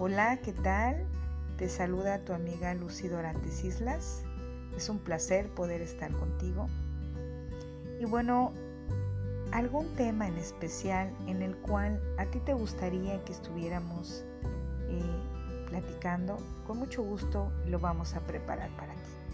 Hola, ¿qué tal? Te saluda tu amiga Lucy Dorantes Islas. Es un placer poder estar contigo. Y bueno, algún tema en especial en el cual a ti te gustaría que estuviéramos eh, platicando, con mucho gusto lo vamos a preparar para ti.